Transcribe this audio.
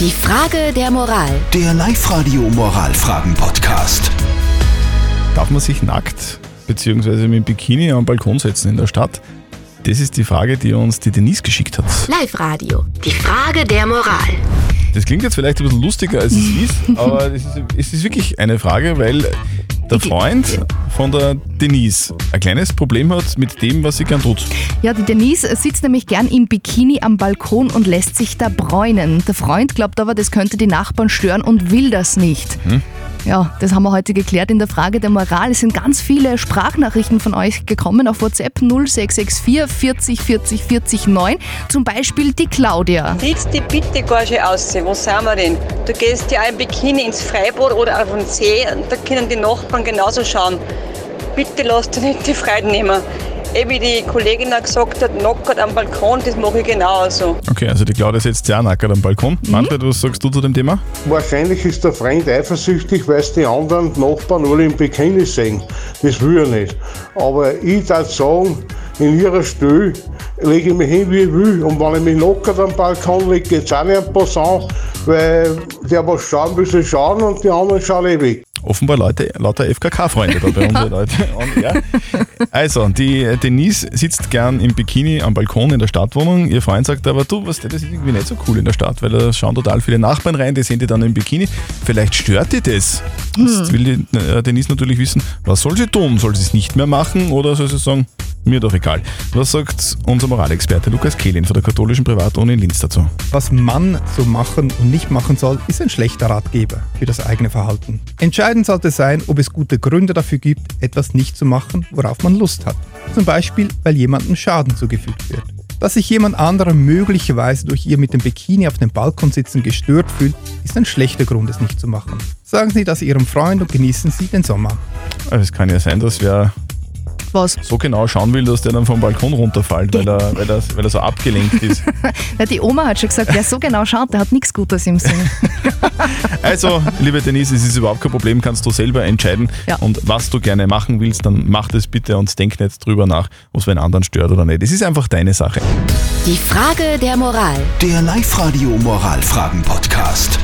Die Frage der Moral. Der Live-Radio Moralfragen-Podcast. Darf man sich nackt bzw. mit Bikini am Balkon setzen in der Stadt? Das ist die Frage, die uns die Denise geschickt hat. Live-Radio. Die Frage der Moral. Das klingt jetzt vielleicht ein bisschen lustiger, als es ist, aber es ist, es ist wirklich eine Frage, weil der Freund von der Denise ein kleines Problem hat mit dem, was sie gern tut. Ja, die Denise sitzt nämlich gern im Bikini am Balkon und lässt sich da bräunen. Der Freund glaubt aber, das könnte die Nachbarn stören und will das nicht. Ja, das haben wir heute geklärt in der Frage der Moral. Es sind ganz viele Sprachnachrichten von euch gekommen auf WhatsApp 0664 40 40 40 9. Zum Beispiel die Claudia. Sieht's die bitte gar schön aus. Wo sind wir denn? Du gehst ja im Bikini ins Freibad oder auf den See und da können die Nachbarn genauso schauen. Bitte lass dir nicht die Freude nehmen. Eh, wie die Kollegin auch gesagt hat, nackert am Balkon, das mache ich genauso. Okay, also die Claudia setzt sich auch nackert am Balkon. Manfred, was sagst du zu dem Thema? Wahrscheinlich ist der Freund eifersüchtig, weil es die anderen Nachbarn alle im Bikini sehen. Das will er nicht. Aber ich darf sagen, in ihrer Stelle lege ich mich hin, wie ich will. Und wenn ich mich locker am Balkon lege, geht es auch nicht ein Passant, weil der was schauen will, schauen und die anderen schauen eh weg. Offenbar Leute, lauter FKK-Freunde da bei ja. Also, die Denise sitzt gern im Bikini am Balkon in der Stadtwohnung. Ihr Freund sagt aber, du, was, das ist irgendwie nicht so cool in der Stadt, weil da schauen total viele Nachbarn rein, die sehen die dann im Bikini. Vielleicht stört die das. Jetzt will die äh, Denise natürlich wissen, was soll sie tun? Soll sie es nicht mehr machen oder soll sie sagen, mir doch egal. Was sagt unser Moralexperte Lukas Kehlin von der katholischen Privatuni in Linz dazu? Was man so machen und nicht machen soll, ist ein schlechter Ratgeber für das eigene Verhalten. Entscheidend sollte sein, ob es gute Gründe dafür gibt, etwas nicht zu machen, worauf man Lust hat. Zum Beispiel, weil jemandem Schaden zugefügt wird. Dass sich jemand anderer möglicherweise durch ihr mit dem Bikini auf dem Balkon sitzen gestört fühlt, ist ein schlechter Grund, es nicht zu machen. Sagen Sie das Ihrem Freund und genießen Sie den Sommer. Also Es kann ja sein, dass wer Was? so genau schauen will, dass der dann vom Balkon runterfällt, weil er, weil er, weil er so abgelenkt ist. Ja, die Oma hat schon gesagt, wer so genau schaut, der hat nichts Gutes im Sinn. Also, liebe Denise, es ist überhaupt kein Problem, kannst du selber entscheiden. Ja. Und was du gerne machen willst, dann mach das bitte und denk nicht drüber nach, ob es wen anderen stört oder nicht. Es ist einfach deine Sache. Die Frage der Moral. Der Live-Radio Moralfragen-Podcast.